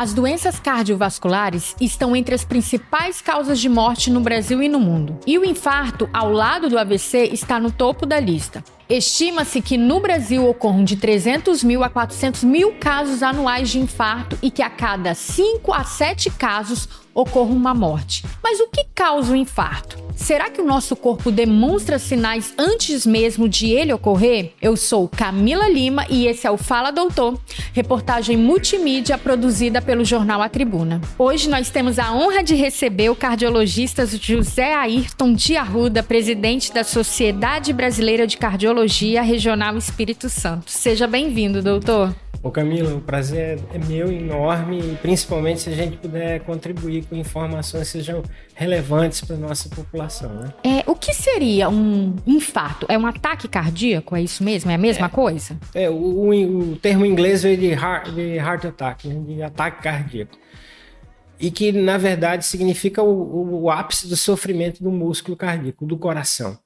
As doenças cardiovasculares estão entre as principais causas de morte no Brasil e no mundo. E o infarto, ao lado do AVC, está no topo da lista. Estima-se que no Brasil ocorram de 300 mil a 400 mil casos anuais de infarto e que a cada 5 a 7 casos ocorra uma morte. Mas o que causa o infarto? Será que o nosso corpo demonstra sinais antes mesmo de ele ocorrer? Eu sou Camila Lima e esse é o Fala Doutor, reportagem multimídia produzida pelo jornal A Tribuna. Hoje nós temos a honra de receber o cardiologista José Ayrton de Arruda, presidente da Sociedade Brasileira de Cardiologia Regional Espírito Santo. Seja bem-vindo, doutor. Ô Camila, o prazer é meu enorme, principalmente se a gente puder contribuir com informações que sejam relevantes para a nossa população. Né? É, o que seria um infarto? É um ataque cardíaco? É isso mesmo? É a mesma é, coisa? É, o, o, o, termo em inglês veio de heart, de heart attack, né? de ataque cardíaco. E que, na verdade, significa o, o ápice do sofrimento do músculo cardíaco, do coração.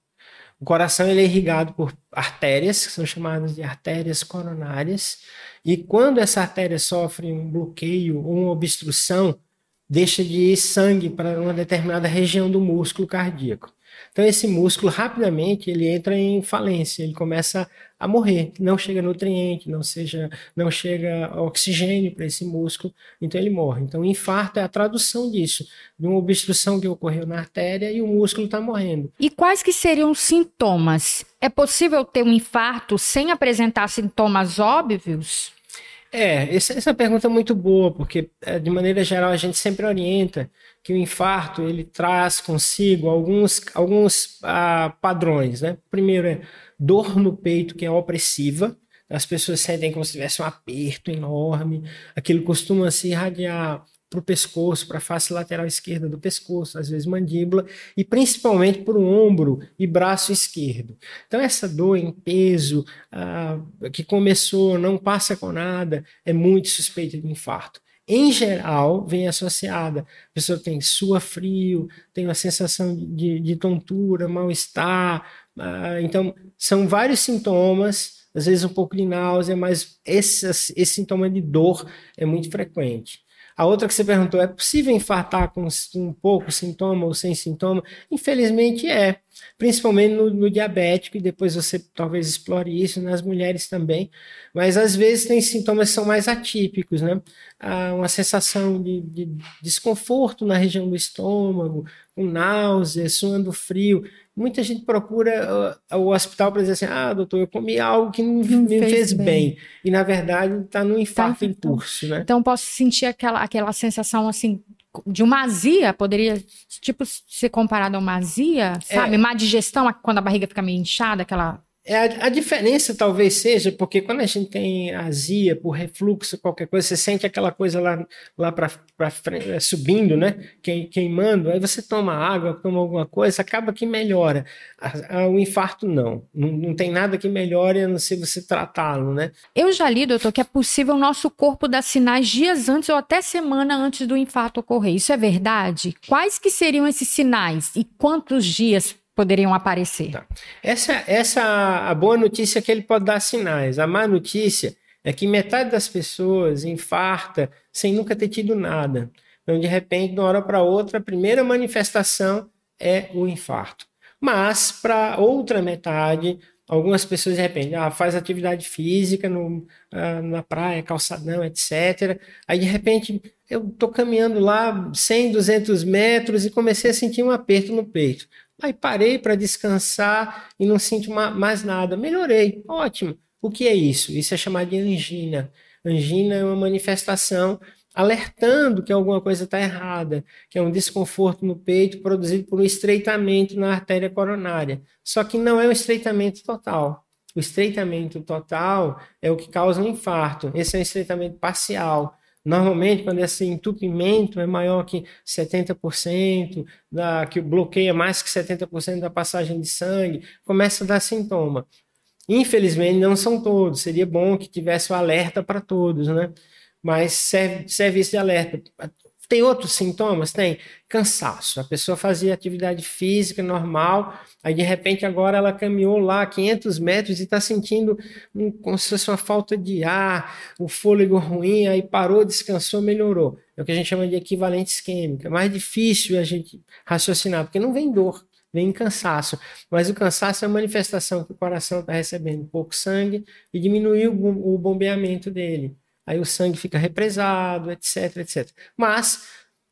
O coração ele é irrigado por artérias, que são chamadas de artérias coronárias, e quando essa artéria sofre um bloqueio ou uma obstrução, deixa de ir sangue para uma determinada região do músculo cardíaco. Então esse músculo rapidamente ele entra em falência, ele começa a morrer, não chega nutriente, não seja, não chega oxigênio para esse músculo, então ele morre. Então o infarto é a tradução disso, de uma obstrução que ocorreu na artéria e o músculo está morrendo. E quais que seriam os sintomas? É possível ter um infarto sem apresentar sintomas óbvios? É, essa, pergunta é muito boa, porque é, de maneira geral a gente sempre orienta que o infarto ele traz consigo alguns, alguns ah, padrões, né? Primeiro é dor no peito que é opressiva, as pessoas sentem como se tivesse um aperto enorme, aquilo costuma se irradiar para o pescoço, para a face lateral esquerda do pescoço, às vezes mandíbula, e principalmente para o ombro e braço esquerdo. Então, essa dor em peso, ah, que começou, não passa com nada, é muito suspeita de infarto. Em geral, vem associada. A pessoa tem sua frio, tem uma sensação de, de tontura, mal-estar. Ah, então, são vários sintomas, às vezes um pouco de náusea, mas esse, esse sintoma de dor é muito frequente. A outra que você perguntou, é possível infartar com um pouco sintoma ou sem sintoma? Infelizmente é, principalmente no, no, diabético, e depois você talvez explore isso nas mulheres também, mas às vezes tem sintomas que são mais atípicos, né? Ah, uma sensação de, de desconforto na região do estômago, com náusea, suando frio muita gente procura uh, o hospital para dizer assim: ah, doutor, eu comi algo que não, não me fez, fez bem. bem. E na verdade está no infarto tá, em curso, né? Então posso sentir aquela, aquela sensação assim de uma azia, poderia tipo ser comparado a uma azia, sabe? É, má digestão, quando a barriga fica meio inchada, aquela é, a, a, diferença talvez seja porque quando a gente tem azia por refluxo, qualquer coisa, você sente aquela coisa lá, lá para frente, é, subindo, né? Queimando, aí você toma água, toma alguma coisa, acaba que melhora. O infarto não. não. Não tem nada que melhore a não ser você tratá-lo, né? Eu já li, doutor, que é possível o nosso corpo dar sinais dias antes ou até semana antes do infarto ocorrer. Isso é verdade? Quais que seriam esses sinais e quantos dias poderiam aparecer. Tá. Essa, essa a boa notícia é que ele pode dar sinais. A má notícia é que metade das pessoas infarta sem nunca ter tido nada. Então, de repente, de uma hora para outra, a primeira manifestação é o infarto. Mas, para outra metade, algumas pessoas, de repente, ah, faz atividade física no, ah, na praia, calçadão, etc. Aí, de repente, eu estou caminhando lá 100, 200 metros e comecei a sentir um aperto no peito. Aí parei para descansar e não sinto mais nada. Melhorei, ótimo. O que é isso? Isso é chamado de angina. Angina é uma manifestação alertando que alguma coisa está errada, que é um desconforto no peito produzido por um estreitamento na artéria coronária. Só que não é um estreitamento total. O estreitamento total é o que causa um infarto. Esse é um estreitamento parcial. Normalmente, quando esse entupimento é maior que 70%, da, que bloqueia mais que 70% da passagem de sangue, começa a dar sintoma. Infelizmente, não são todos. Seria bom que tivesse o alerta para todos, né? Mas serve, serve esse alerta. Tem outros sintomas? Tem. Cansaço. A pessoa fazia atividade física normal, aí de repente agora ela caminhou lá 500 metros e está sentindo um, como se fosse uma falta de ar, o fôlego ruim, aí parou, descansou, melhorou. É o que a gente chama de equivalente isquêmica. É mais difícil a gente raciocinar, porque não vem dor, vem cansaço. Mas o cansaço é a manifestação que o coração está recebendo pouco sangue e diminuiu o bombeamento dele aí o sangue fica represado, etc, etc. Mas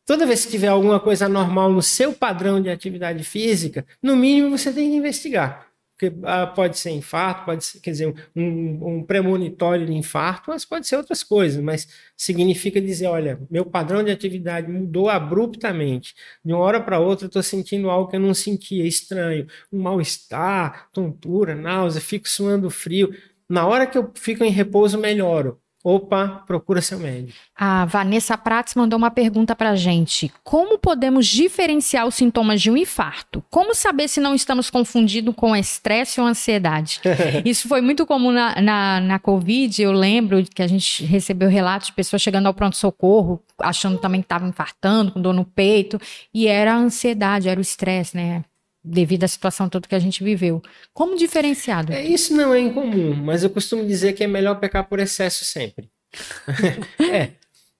toda vez que tiver alguma coisa anormal no seu padrão de atividade física, no mínimo você tem que investigar. Porque ah, pode ser infarto, pode ser, quer dizer, um, um premonitório de infarto, mas pode ser outras coisas, mas significa dizer, olha, meu padrão de atividade mudou abruptamente. De uma hora para outra, estou sentindo algo que eu não sentia, estranho, um mal-estar, tontura, náusea, fico suando frio. Na hora que eu fico em repouso, melhoro opa, procura seu médico. A Vanessa Prats mandou uma pergunta para a gente. Como podemos diferenciar os sintomas de um infarto? Como saber se não estamos confundindo com estresse ou ansiedade? Isso foi muito comum na, na, na Covid. Eu lembro que a gente recebeu relatos de pessoas chegando ao pronto-socorro, achando também que estavam infartando, com dor no peito, e era a ansiedade, era o estresse, né? Devido à situação toda que a gente viveu. Como diferenciado? É, isso não é incomum, mas eu costumo dizer que é melhor pecar por excesso sempre. é,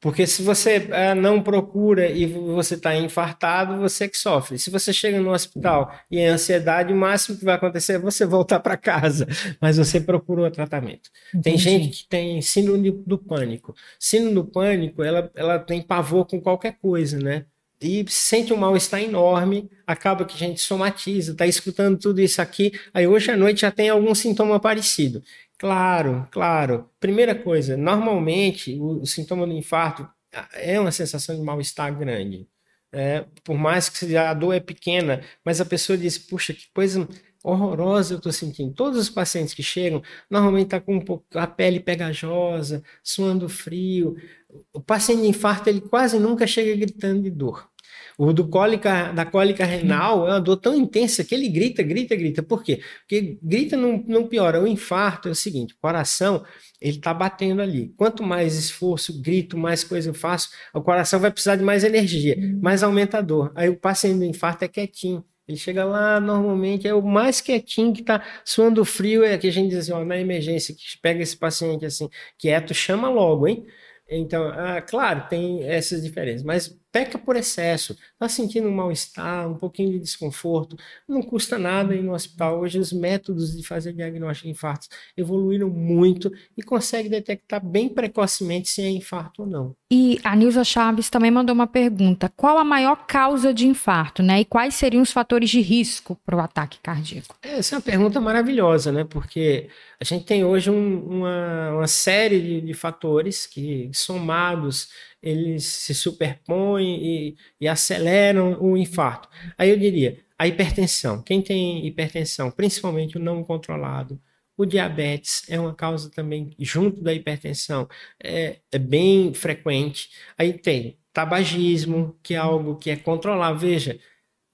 porque se você é, não procura e você está infartado, você é que sofre. Se você chega no hospital e é ansiedade, o máximo que vai acontecer é você voltar para casa, mas você procurou tratamento. Entendi. Tem gente que tem síndrome do pânico. Síndrome do pânico, ela, ela tem pavor com qualquer coisa, né? E sente um mal-estar enorme, acaba que a gente somatiza, está escutando tudo isso aqui, aí hoje à noite já tem algum sintoma parecido. Claro, claro. Primeira coisa, normalmente o, o sintoma do infarto é uma sensação de mal-estar grande. É, por mais que a dor é pequena, mas a pessoa diz, puxa, que coisa horrorosa eu estou sentindo. Todos os pacientes que chegam, normalmente está com um pouco a pele pegajosa, suando frio. O paciente de infarto, ele quase nunca chega gritando de dor. O do cólica, da cólica renal é uma dor tão intensa que ele grita, grita, grita. Por quê? Porque grita não, não piora. O infarto é o seguinte: o coração ele está batendo ali. Quanto mais esforço, grito, mais coisa eu faço, o coração vai precisar de mais energia, uhum. mais aumenta a dor. Aí o paciente do infarto é quietinho. Ele chega lá, normalmente é o mais quietinho que está suando frio, é que a gente diz assim, ó, na emergência, que pega esse paciente assim, quieto, chama logo, hein? Então, ah, claro, tem essas diferenças, mas peca por excesso, está sentindo um mal-estar, um pouquinho de desconforto, não custa nada ir no hospital. Hoje os métodos de fazer diagnóstico de infartos evoluíram muito e consegue detectar bem precocemente se é infarto ou não. E a Nilza Chaves também mandou uma pergunta: qual a maior causa de infarto, né? E quais seriam os fatores de risco para o ataque cardíaco? Essa é uma pergunta maravilhosa, né? Porque a gente tem hoje um, uma, uma série de, de fatores que somados eles se superpõem e, e aceleram o infarto. Aí eu diria, a hipertensão. Quem tem hipertensão, principalmente o não controlado, o diabetes é uma causa também, junto da hipertensão, é, é, bem frequente. Aí tem tabagismo, que é algo que é controlável. Veja,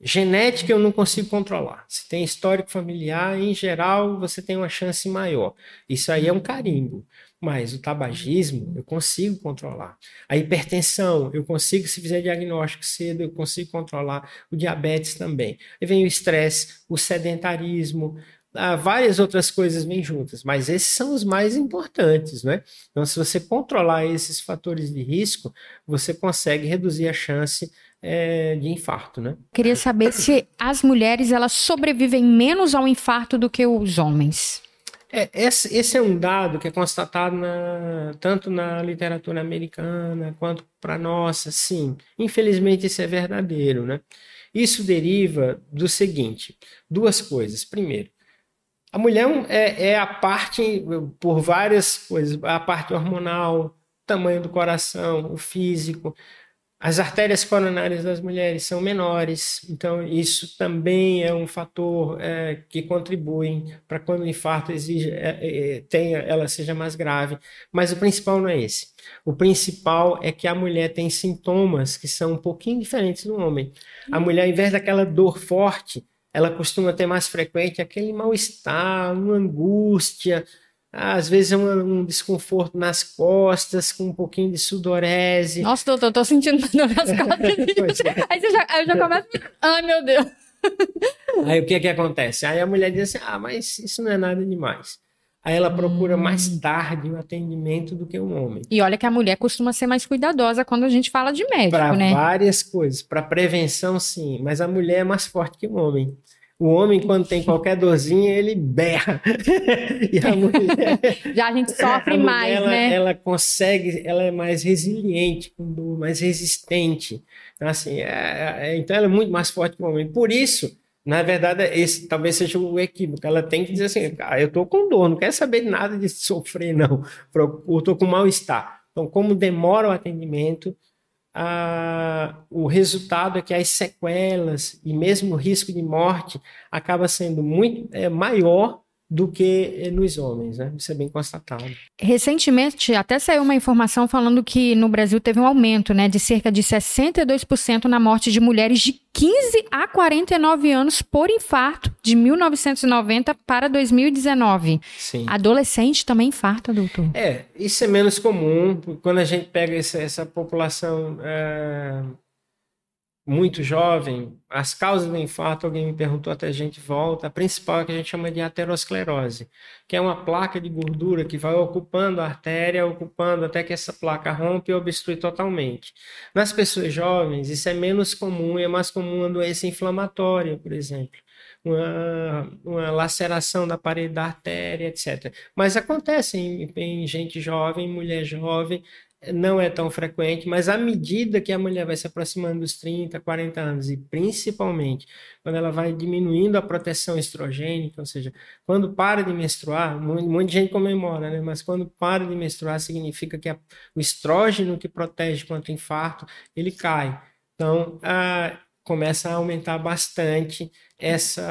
genética eu não consigo controlar. Se tem histórico familiar, em geral, você tem uma chance maior. Isso aí é um carimbo. Mas o tabagismo eu consigo controlar. A hipertensão eu consigo, se fizer diagnóstico cedo, eu consigo controlar. O diabetes também. Aí vem o estresse, o sedentarismo, ah, várias outras coisas vêm juntas, mas esses são os mais importantes, né? Então, se você controlar esses fatores de risco, você consegue reduzir a chance é, de infarto, né? Queria saber se as mulheres elas sobrevivem menos ao infarto do que os homens. É, esse, esse, é um dado que é constatado na, tanto na literatura americana quanto para nossa, sim. Infelizmente isso é verdadeiro, né? Isso deriva do seguinte: duas coisas. Primeiro, a mulher é, é a parte, por várias coisas, a parte hormonal, tamanho do coração, o físico, as artérias coronárias das mulheres são menores, então isso também é um fator é, que contribui para quando o infarto exige, é, é, tenha, ela seja mais grave. Mas o principal não é esse. O principal é que a mulher tem sintomas que são um pouquinho diferentes do homem. A mulher, ao invés daquela dor forte, ela costuma ter mais frequente aquele mal-estar, uma angústia, às vezes é um, um, desconforto nas costas, com um pouquinho de sudorese. Nossa, doutor, tô sentindo dor nas costas. é. Aí você já, aí eu já começo. Ai, meu Deus. Aí o que que acontece? Aí a mulher diz assim: ah, mas isso não é nada demais. Aí ela procura hum. mais tarde o atendimento do que o um homem. E olha que a mulher costuma ser mais cuidadosa quando a gente fala de médico, pra né? Para várias coisas. Para prevenção, sim. Mas a mulher é mais forte que o homem. O homem, quando tem qualquer dorzinha, ele berra. e a mulher. Já a gente sofre a mais, ela, né? Ela consegue, ela é mais resiliente, mais resistente. Assim, é, é, então ela é muito mais forte que o homem. Por isso, na verdade, esse talvez seja o equívoco. Ela tem que dizer assim: ah, eu estou com dor, não quero saber nada de sofrer, não. Eu estou com mal-estar. Então, como demora o atendimento, o resultado é que as sequelas e mesmo o risco de morte acaba sendo muito é, maior do que nos homens, né? Isso é bem constatado. Recentemente, até saiu uma informação falando que no Brasil teve um aumento, né, de cerca de 62% na morte de mulheres de 15 a 49 anos por infarto de 1990 para 2019. Sim. Adolescente também infarta, doutor? É, isso é menos comum quando a gente pega essa, essa população é muito jovem, as causas do infarto, alguém me perguntou até a gente volta, a principal é que a gente chama de aterosclerose, que é uma placa de gordura que vai ocupando a artéria, ocupando até que essa placa rompe e obstrui totalmente. Nas pessoas jovens, isso é menos comum, é mais comum uma doença inflamatória, por exemplo. Uma, uma, laceração da parede da artéria, etc. Mas acontece em, em gente jovem, mulher jovem, não é tão frequente, mas à medida que a mulher vai se aproximando dos 30, 40 anos, e principalmente quando ela vai diminuindo a proteção estrogênica, ou seja, quando para de menstruar, um monte de gente comemora, né? mas quando para de menstruar significa que a, o estrógeno que protege contra infarto, ele cai. Então, a, começa a aumentar bastante essa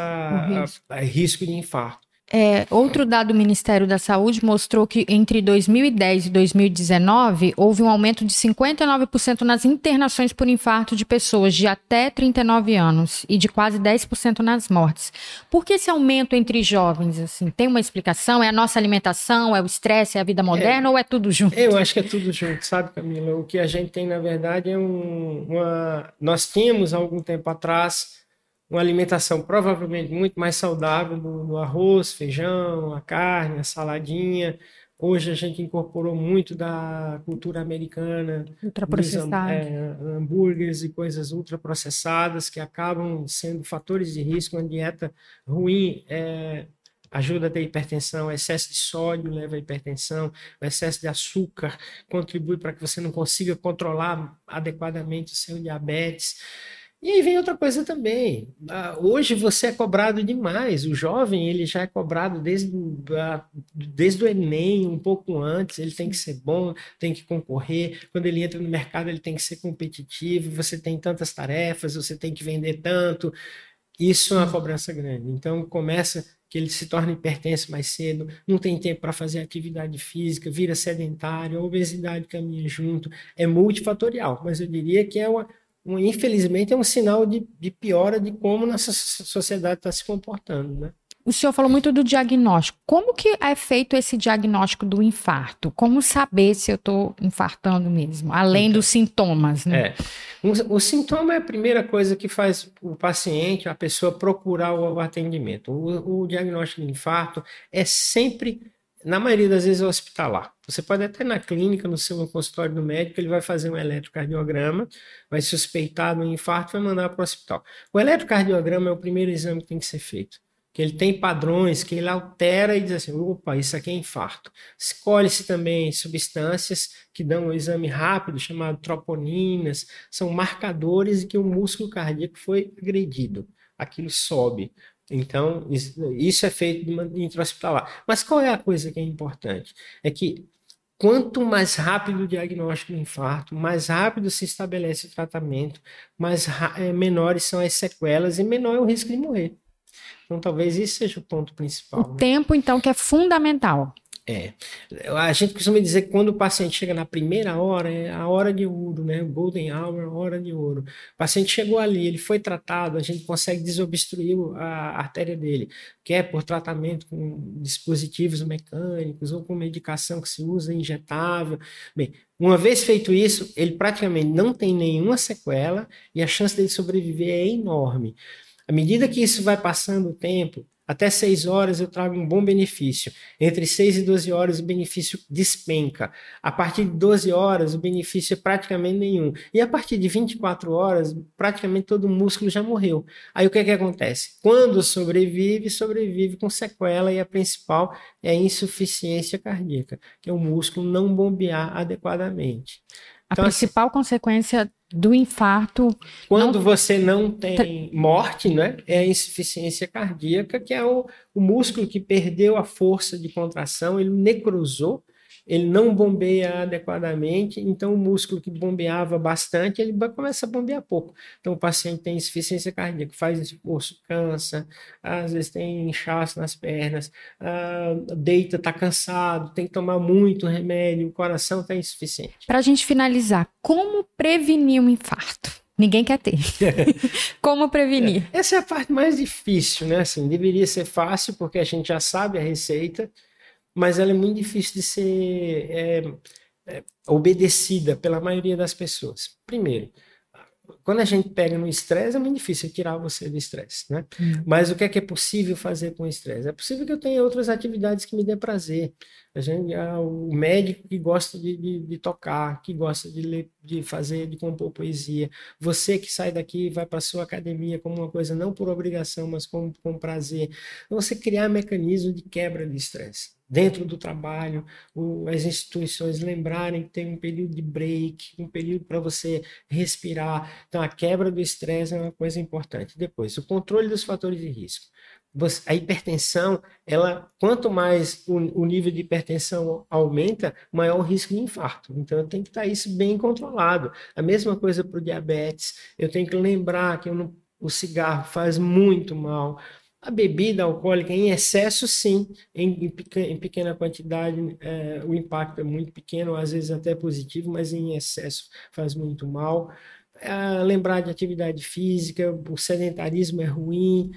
risco. A, a risco de infarto. É, outro dado do Ministério da Saúde mostrou que entre 2010 e 2019 houve um aumento de 59% nas internações por infarto de pessoas de até 39 anos e de quase 10% nas mortes. Por que esse aumento entre jovens? Assim, tem uma explicação? É a nossa alimentação? É o estresse? É a vida moderna? É, ou é tudo junto? Eu acho que é tudo junto, sabe, Camila? O que a gente tem, na verdade, é um, uma. Nós tínhamos algum tempo atrás uma alimentação provavelmente muito mais saudável do, do, arroz, feijão, a carne, a saladinha. Hoje a gente incorporou muito da cultura americana, ultraprocessado, é, hambúrgueres e coisas ultraprocessadas que acabam sendo fatores de risco. Uma dieta ruim é, ajuda a ter hipertensão, o excesso de sódio leva à hipertensão, o excesso de açúcar contribui para que você não consiga controlar adequadamente o seu diabetes. E aí vem outra coisa também. Ah, hoje você é cobrado demais. O jovem ele já é cobrado desde, desde o Enem, um pouco antes. Ele tem que ser bom, tem que concorrer. Quando ele entra no mercado, ele tem que ser competitivo. Você tem tantas tarefas, você tem que vender tanto. Isso é uma cobrança grande. Então começa que ele se torna hipertenso mais cedo, não tem tempo para fazer atividade física, vira sedentário, a obesidade caminha junto. É multifatorial, mas eu diria que é uma um, infelizmente, é um sinal de, de piora de como nossa sociedade está se comportando, né? O senhor falou muito do diagnóstico. Como que é feito esse diagnóstico do infarto? Como saber se eu estou infartando mesmo? Além então, dos sintomas, né? É. O, o, sintoma é a primeira coisa que faz o paciente, a pessoa procurar o, atendimento. O, o diagnóstico de infarto é sempre na maioria das vezes é hospitalar. Você pode até na clínica, no seu consultório do médico, ele vai fazer um eletrocardiograma, vai suspeitar do infarto e vai mandar para o hospital. O eletrocardiograma é o primeiro exame que tem que ser feito. Que ele tem padrões que ele altera e diz assim: opa, isso aqui é infarto. Escolhe-se também substâncias que dão um exame rápido, chamado troponinas, são marcadores de que o músculo cardíaco foi agredido. Aquilo sobe. Então, isso é feito de intra-hospitalar. Mas qual é a coisa que é importante? É que quanto mais rápido o diagnóstico do infarto, mais rápido se estabelece o tratamento, mais é, menores são as sequelas e menor é o risco de morrer. Então, talvez isso seja o ponto principal. O né? tempo, então, que é fundamental. É. A gente costuma dizer que quando o paciente chega na primeira hora, é a hora de ouro, né? O golden hour, hora de ouro. O paciente chegou ali, ele foi tratado, a gente consegue desobstruir a artéria dele, quer por tratamento com dispositivos mecânicos ou com medicação que se usa injetável. Bem, uma vez feito isso, ele praticamente não tem nenhuma sequela e a chance dele sobreviver é enorme. À medida que isso vai passando o tempo, até 6 horas eu trago um bom benefício. Entre 6 e 12 horas o benefício despenca. A partir de 12 horas o benefício é praticamente nenhum. E a partir de 24 horas, praticamente todo o músculo já morreu. Aí o que, é que acontece? Quando sobrevive, sobrevive com sequela e a principal é a insuficiência cardíaca, que é o músculo não bombear adequadamente. A então, assim, principal assim, consequência do infarto. Quando não... você não tem morte, né, é a insuficiência cardíaca, que é o, o músculo que perdeu a força de contração, ele necrosou ele não bombeia adequadamente, então o músculo que bombeava bastante, ele começa a bombear pouco. Então o paciente tem insuficiência cardíaca, faz esforço, cansa, às vezes tem inchaço nas pernas, uh, deita, está cansado, tem que tomar muito remédio, o coração está insuficiente. Para a gente finalizar, como prevenir um infarto? Ninguém quer ter. Como prevenir? É, essa é a parte mais difícil, né? Assim, deveria ser fácil, porque a gente já sabe a receita, mas ela é muito difícil de ser é, é, obedecida pela maioria das pessoas. Primeiro, quando a gente pega no estresse, é muito difícil tirar você do estresse, né? Hum. Mas o que é que é possível fazer com o estresse? É possível que eu tenha outras atividades que me dê prazer. A gente, ah, o médico que gosta de, de, de, tocar, que gosta de ler, de fazer, de compor poesia. Você que sai daqui e vai para sua academia como uma coisa não por obrigação, mas como com prazer. Você criar mecanismo de quebra de estresse dentro do trabalho, o, as instituições lembrarem que tem um período de break, um período para você respirar. Então, a quebra do estresse é uma coisa importante. Depois, o controle dos fatores de risco. Você, a hipertensão, ela, quanto mais o, o, nível de hipertensão aumenta, maior o risco de infarto. Então, tenho que estar isso bem controlado. A mesma coisa para o diabetes. Eu tenho que lembrar que não, o cigarro faz muito mal. A bebida alcoólica em excesso, sim, em, em pequena quantidade é, o impacto é muito pequeno, às vezes até positivo, mas em excesso faz muito mal. É, lembrar de atividade física, o sedentarismo é ruim.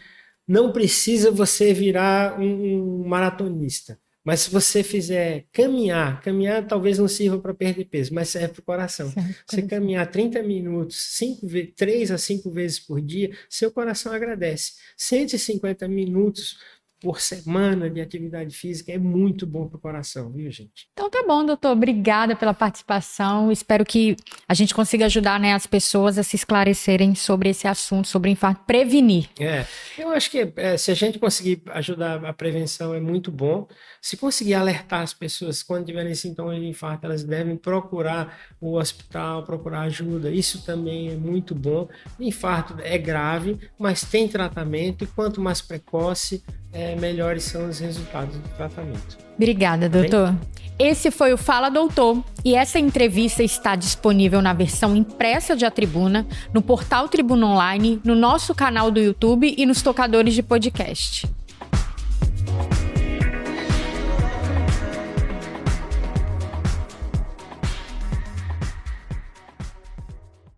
Não precisa você virar um, um maratonista mas se você fizer caminhar, caminhar talvez não sirva para perder peso, mas serve para o coração. Você caminhar 30 minutos, 5, 3 a 5 vezes por dia, seu coração agradece. 150 minutos por semana de atividade física é muito bom para o coração, viu, gente? Então tá bom, doutor. Obrigada pela participação. Espero que a gente consiga ajudar né, as pessoas a se esclarecerem sobre esse assunto, sobre infarto, prevenir. É, eu acho que é, se a gente conseguir ajudar a prevenção é muito bom. Se conseguir alertar as pessoas quando tiverem sintomas de infarto, elas devem procurar o hospital, procurar ajuda. Isso também é muito bom. O infarto é grave, mas tem tratamento e quanto mais precoce, é, melhores são os resultados do tratamento. Obrigada, doutor. Bem? Esse foi o Fala Doutor e essa entrevista está disponível na versão impressa de A Tribuna, no portal Tribuna Online, no nosso canal do YouTube e nos tocadores de podcast.